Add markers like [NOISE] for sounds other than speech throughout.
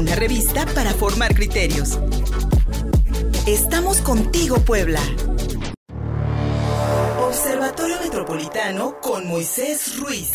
una revista para formar criterios. Estamos contigo, Puebla. Observatorio Metropolitano con Moisés Ruiz.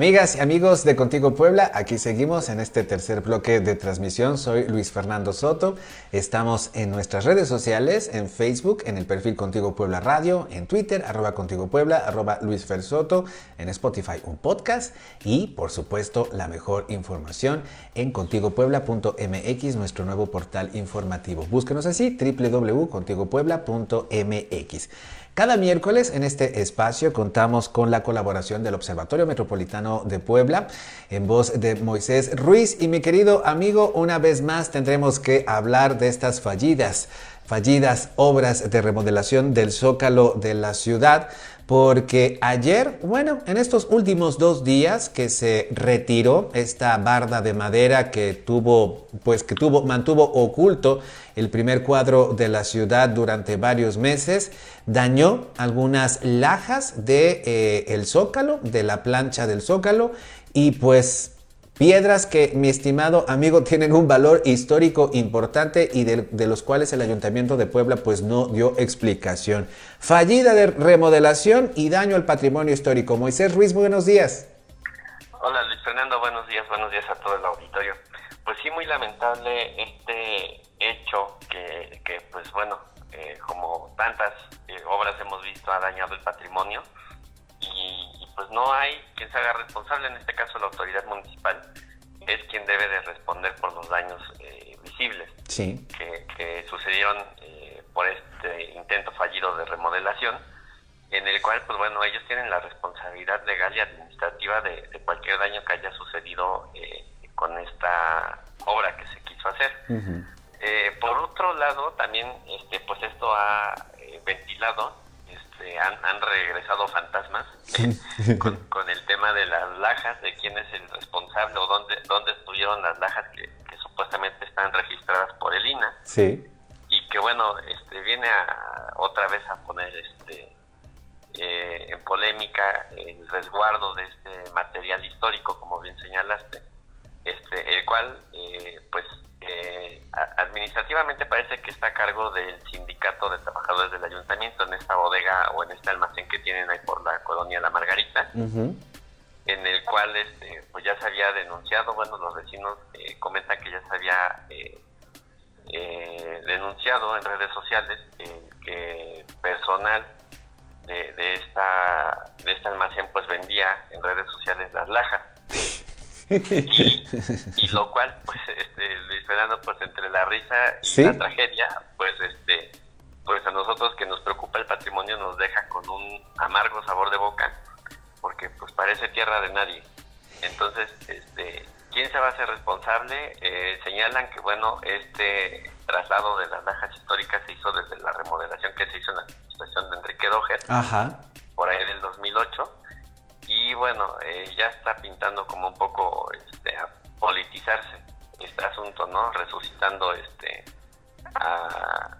Amigas y amigos de Contigo Puebla, aquí seguimos en este tercer bloque de transmisión. Soy Luis Fernando Soto. Estamos en nuestras redes sociales, en Facebook, en el perfil Contigo Puebla Radio, en Twitter, arroba Contigo Puebla, arroba Luis Fer Soto, en Spotify un podcast y, por supuesto, la mejor información en contigopuebla.mx, nuestro nuevo portal informativo. Búsquenos así, www.contigopuebla.mx. Cada miércoles en este espacio contamos con la colaboración del Observatorio Metropolitano de Puebla en voz de Moisés Ruiz. Y mi querido amigo, una vez más tendremos que hablar de estas fallidas fallidas obras de remodelación del zócalo de la ciudad porque ayer, bueno, en estos últimos dos días que se retiró esta barda de madera que tuvo, pues que tuvo, mantuvo oculto el primer cuadro de la ciudad durante varios meses, dañó algunas lajas de eh, zócalo, de la plancha del zócalo y pues Piedras que, mi estimado amigo, tienen un valor histórico importante y de, los cuales el Ayuntamiento de Puebla pues no dio explicación. Fallida de remodelación y daño al patrimonio histórico. Moisés Ruiz, buenos días. Hola Luis Fernando, buenos días, buenos días a todo el auditorio. Pues sí, muy lamentable este hecho que, pues bueno, eh, como tantas eh, obras hemos visto ha dañado el patrimonio pues no hay quien se haga responsable, en este caso la autoridad municipal es quien debe de responder por los daños eh, visibles que, sucedieron eh, por este intento fallido de remodelación, en el cual, pues bueno, ellos tienen la responsabilidad legal y administrativa de, cualquier daño que haya sucedido eh, con esta obra que se quiso hacer. por otro lado, también, este, pues esto ha ventilado este, han, regresado fantasmas con, el tema de las lajas, de quién es el responsable o dónde, dónde estuvieron las lajas que, supuestamente están registradas por el INA. Sí. Y que bueno, este, viene a, otra vez a poner este eh, en polémica el resguardo de este material histórico, como bien señalaste, este, el cual eh, pues eh, administrativamente parece que está a cargo del sindicato de trabajadores del ayuntamiento en esta bodega o en este almacén que tienen ahí por la colonia La Margarita, en el cual este, pues ya se había denunciado, bueno, los vecinos eh, comentan que ya se había eh, eh, denunciado en redes sociales que personal de, de, esta, de este almacén pues vendía en redes sociales las lajas. Y, [LAUGHS] lo cual, pues, este, Luis Fernando, pues entre la risa y la tragedia, pues, este, pues a nosotros que nos preocupa el patrimonio nos deja con un amargo sabor de boca, porque pues parece tierra de nadie. Entonces, este, ¿quién se va a hacer responsable? Eh, señalan que, bueno, este traslado de las lajas históricas se hizo desde la remodelación que se hizo en la administración de Enrique Doger, por ahí del 2008 y bueno, eh, ya está pintando como un poco este, a politizarse este asunto, ¿no? Resucitando este a,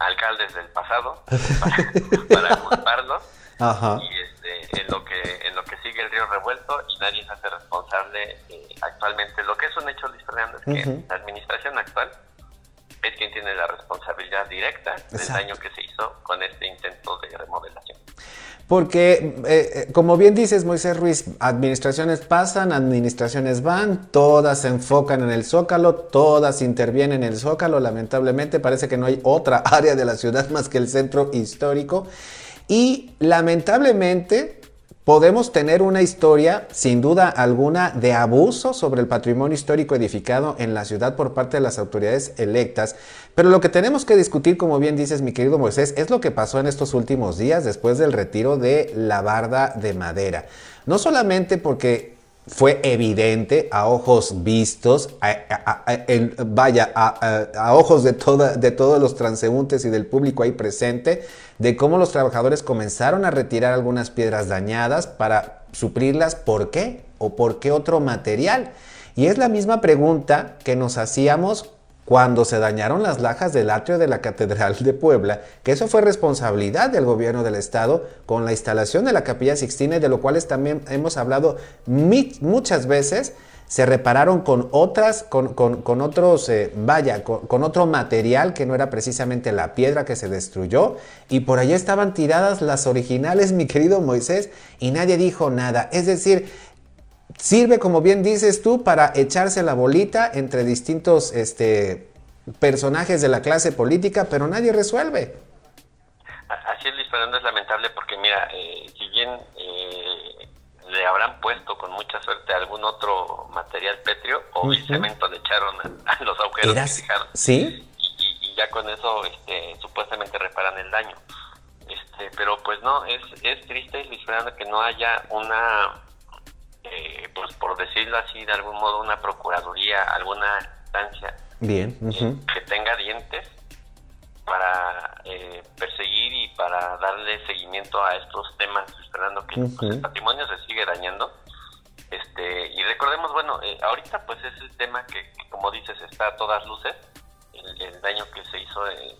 alcaldes del pasado [LAUGHS] para, culparlos y este, en lo que en lo que sigue el río revuelto y nadie se hace responsable eh, actualmente. Lo que es un hecho, Luis Fernando, es que la administración actual es quien tiene la responsabilidad directa del daño que se hizo con este intento de remodelación. Porque, eh, eh, como bien dices, Moisés Ruiz, administraciones pasan, administraciones van, todas se enfocan en el zócalo, todas intervienen en el zócalo. Lamentablemente parece que no hay otra [LAUGHS] área de la ciudad más que el centro histórico. Y lamentablemente Podemos tener una historia, sin duda alguna, de abuso sobre el patrimonio histórico edificado en la ciudad por parte de las autoridades electas, pero lo que tenemos que discutir, como bien dices mi querido Moisés, es lo que pasó en estos últimos días después del retiro de la barda de madera. No solamente porque fue evidente a ojos vistos, vaya, a, ojos de, de todos los transeúntes y del público ahí presente, de cómo los trabajadores comenzaron a retirar algunas piedras dañadas para suplirlas. ¿Por qué? ¿O por qué otro material? Y es la misma pregunta que nos hacíamos cuando se dañaron las lajas del atrio de la Catedral de Puebla, que eso fue responsabilidad del gobierno del estado con la instalación de la Capilla Sixtina, de lo cual también hemos hablado muchas veces se repararon con otras, con, con, otros, eh, vaya, con, otro material que no era precisamente la piedra que se destruyó, y por allá estaban tiradas las originales, [LAUGHS] mi querido Moisés, y nadie dijo nada. Es decir, sirve, como bien dices tú, para echarse la bolita entre distintos este, personajes de la clase política, pero nadie resuelve. Así es, Luis Fernando, es lamentable porque, mira, eh, si bien eh, le habrán puesto con mucha suerte algún otro material pétreo o el cemento le echaron a, los agujeros que dejaron. ¿Sí? Y, ya con eso este, supuestamente reparan el daño. Este, pero pues no, es, es triste, Luis Fernando, que no haya una, pues por decirlo así, de algún modo, una procuraduría, alguna instancia Bien. que tenga dientes para eh, perseguir y para darle seguimiento a estos temas, esperando que pues, el patrimonio se sigue dañando. Este, y recordemos, bueno, eh, ahorita pues es el tema que, como dices, está a todas luces, el, daño que se hizo en,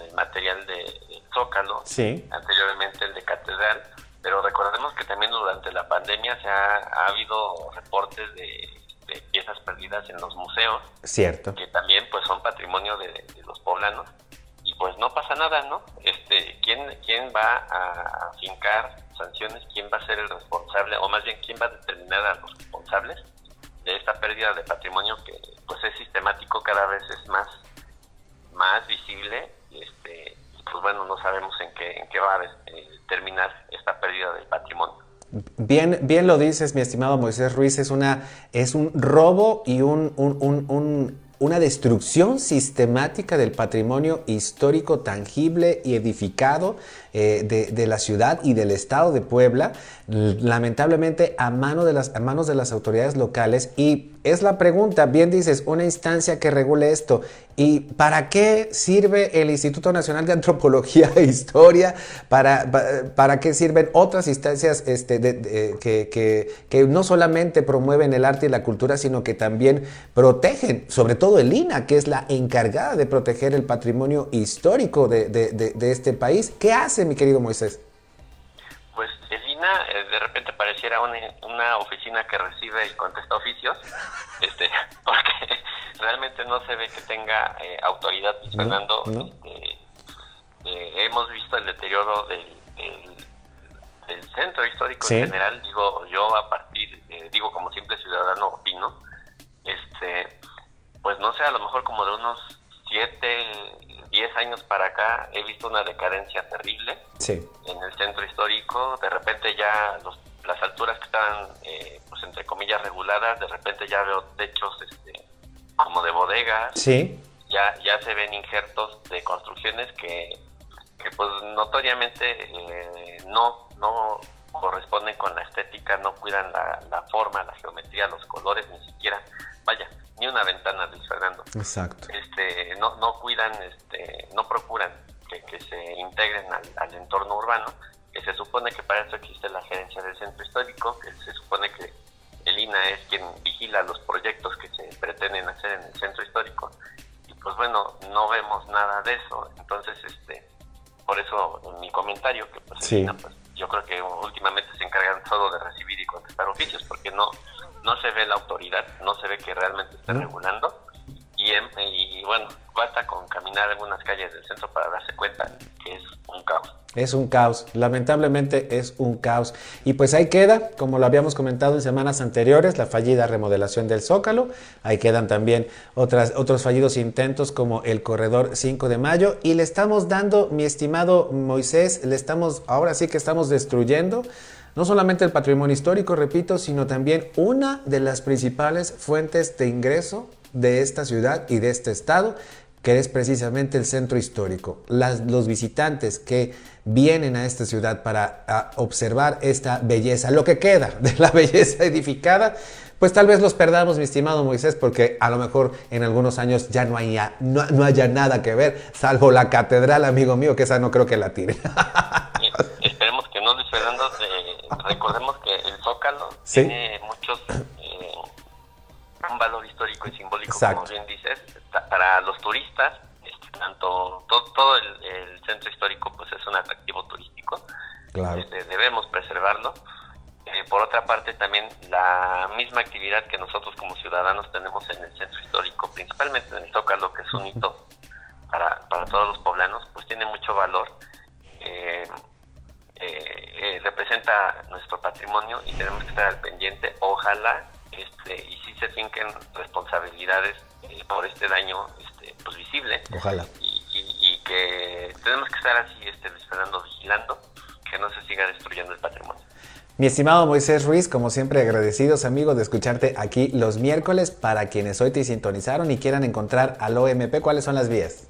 el material de Zócalo, anteriormente el de Catedral, pero recordemos que también durante la pandemia se ha, ha habido reportes de piezas perdidas en los museos. Cierto. Que también pues son patrimonio de, los poblanos. Y pues no pasa nada, ¿no? Este, ¿quién, ¿Quién va a fincar sanciones? ¿Quién va a ser el responsable? O más bien, ¿quién va a determinar a los responsables de esta pérdida de patrimonio que pues es sistemático, cada vez es más, más visible? Este, pues bueno, no sabemos en qué, en qué va a eh, terminar esta pérdida del patrimonio. Bien, bien lo dices, mi estimado Moisés Ruiz, es, una, es un robo y un, una destrucción sistemática del patrimonio histórico tangible y edificado eh, de, la ciudad y del estado de Puebla, lamentablemente a, mano de las, manos de las autoridades locales. Y es la pregunta, bien dices, una instancia que regule esto. ¿Y para qué sirve el Instituto Nacional de Antropología e Historia? ¿Para, para, qué sirven otras instancias este, que, no solamente promueven el arte y la cultura, sino que también protegen, sobre todo el INA, que es la encargada de proteger el patrimonio histórico de, este país? ¿Qué hace, mi querido Moisés? Pues el INA eh, de repente pareciera una, oficina que recibe y contesta oficios, [LAUGHS] este, porque realmente no se ve que tenga eh, autoridad, Fernando. Este, eh, hemos visto el deterioro del, centro histórico en general, digo yo a partir, eh, digo como simple ciudadano opino, este, pues no sé, a lo mejor como de unos siete, diez años para acá he visto una decadencia terrible en el centro histórico, de repente ya los, las alturas que estaban, pues entre comillas, reguladas, de repente ya veo techos este, como de bodegas. Sí. Ya, ya se ven injertos de construcciones que, que pues notoriamente eh, no, no corresponden con la estética, no cuidan la, la, forma, la geometría, los colores, ni siquiera, vaya, ni una ventana, Luis Fernando. Exacto. Este, no, no cuidan, este, no procuran que, que se integren al, al, entorno urbano, que se supone que para eso existe la gerencia del centro histórico, que se supone que el INA es quien vigila los proyectos que se pretenden hacer en el centro histórico y pues bueno, no vemos nada de eso, entonces este por eso mi comentario que pues, pues, yo creo que últimamente se encargan solo de recibir y contestar oficios porque no no se ve la autoridad, no se ve que realmente está regulando y, y bueno, basta con caminar algunas calles del centro para darse cuenta que es un caos. Es un caos, lamentablemente es un caos. Y pues ahí queda, como lo habíamos comentado en semanas anteriores, la fallida remodelación del Zócalo. Ahí quedan también otras, otros fallidos intentos como el corredor 5 de mayo. Y le estamos dando, mi estimado Moisés, le estamos, ahora sí que estamos destruyendo no solamente el patrimonio histórico, repito, sino también una de las principales fuentes de ingreso de esta ciudad y de este estado, que es precisamente el centro histórico. los visitantes que vienen a esta ciudad para observar esta belleza, lo que queda [LAUGHS] de la belleza edificada, pues tal vez los perdamos, mi estimado Moisés, porque a lo mejor en algunos años ya no, haya, no, haya nada que ver, salvo la catedral, amigo mío, que esa no creo que la tire. [LAUGHS] Esperemos que no, Luis Fernando. Recordemos que el Zócalo tiene muchos un valor histórico y simbólico, como bien dices, para los turistas, este, tanto todo, el, centro histórico pues es un atractivo turístico, este, debemos preservarlo, eh, por otra parte también la misma actividad que nosotros como ciudadanos tenemos en el centro histórico, principalmente en el Zócalo, que es un [LAUGHS] hito para, para todos los poblanos, pues tiene mucho valor. Eh, eh, representa nuestro patrimonio y tenemos que estar al pendiente. Ojalá este, y si se finquen responsabilidades por este daño este, pues visible. Ojalá. Y, que tenemos que estar así, este, Fernando, vigilando que no se siga destruyendo el patrimonio. Mi estimado Moisés Ruiz, como siempre agradecidos amigos de escucharte aquí los miércoles. Para quienes hoy te sintonizaron y quieran encontrar al OMP, ¿cuáles son las vías?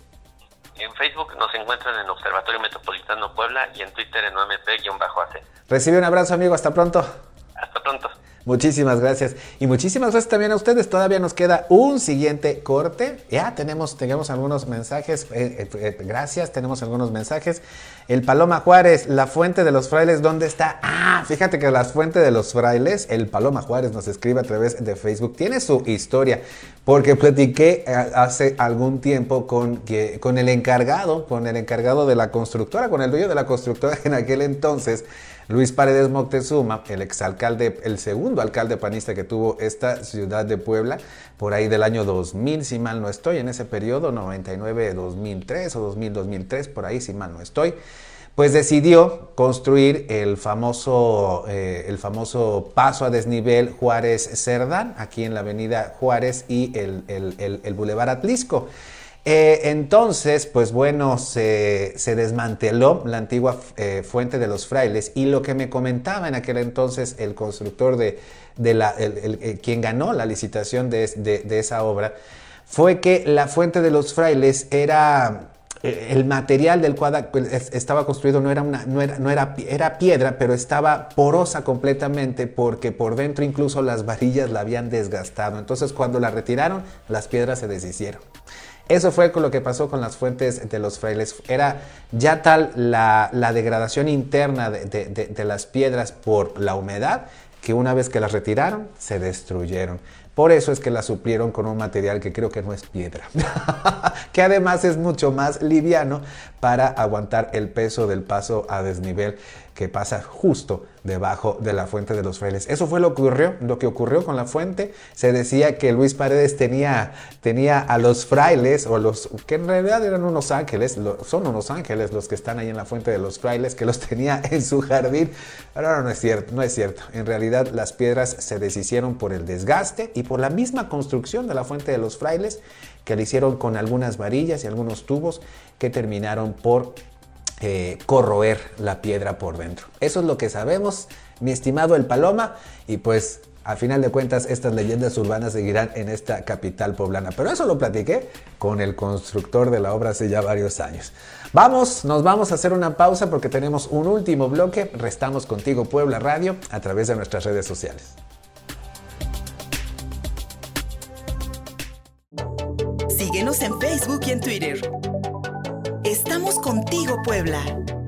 En Facebook nos encuentran en Observatorio Metropolitano Puebla y en Twitter en OMP-AC. Recibe un abrazo amigo, hasta pronto. Hasta pronto. Muchísimas gracias. Y muchísimas gracias también a ustedes. Todavía nos queda un siguiente corte. Ya tenemos, tenemos algunos mensajes. Eh, eh, eh, gracias, tenemos algunos mensajes. El Paloma Juárez, la fuente de los frailes, ¿dónde está? Ah, fíjate que la fuente de los frailes, el Paloma Juárez nos escribe a través de Facebook. Tiene su historia, porque platiqué hace algún tiempo con, con el encargado, con el encargado de la constructora, con el dueño de la constructora en aquel entonces Luis Paredes Moctezuma, el exalcalde, el segundo alcalde panista que tuvo esta ciudad de Puebla, por ahí del año 2000, si mal no estoy, en ese periodo, 99-2003 o 2000-2003, por ahí, si mal no estoy, pues decidió construir el famoso, eh, el famoso paso a desnivel Juárez Cerdán, aquí en la avenida Juárez y el, el, el Boulevard Atlisco. Eh, entonces, pues bueno, se, desmanteló la antigua eh, fuente de los frailes y lo que me comentaba en aquel entonces el constructor de, la, quien ganó la licitación de, esa obra, fue que la fuente de los frailes era eh, el material del cual estaba construido no era no era, no era, era piedra pero estaba porosa completamente porque por dentro incluso las varillas la habían desgastado. Entonces cuando la retiraron las piedras se deshicieron eso fue con lo que pasó con las fuentes de los frailes. Era ya tal la, degradación interna de, las piedras por la humedad que una vez que las retiraron, se destruyeron. Por eso es que las suplieron con un material que creo que no es piedra, [LAUGHS] que además es mucho más liviano para aguantar el peso del paso a desnivel que pasa justo debajo de la fuente de los frailes. Eso fue lo que ocurrió, lo que ocurrió con la fuente. Se decía que Luis Paredes tenía, tenía a los frailes, o los que en realidad eran unos ángeles, son unos ángeles los que están ahí en la fuente de los frailes, que los [LAUGHS] tenía en su jardín. Pero no, no es cierto, no es cierto. En realidad las piedras se deshicieron por el desgaste y por la misma construcción de la fuente de los frailes, que le hicieron con algunas varillas y algunos tubos que terminaron por eh, corroer la piedra por dentro. Eso es lo que sabemos, mi estimado El Paloma, y pues a final de cuentas estas leyendas urbanas seguirán en esta capital poblana. Pero eso lo platiqué con el constructor de la obra hace ya varios años. Vamos, nos vamos a hacer una pausa porque tenemos un último bloque. Restamos contigo Puebla Radio a través de nuestras redes sociales. Síguenos en Facebook y en Twitter. Contigo, Puebla.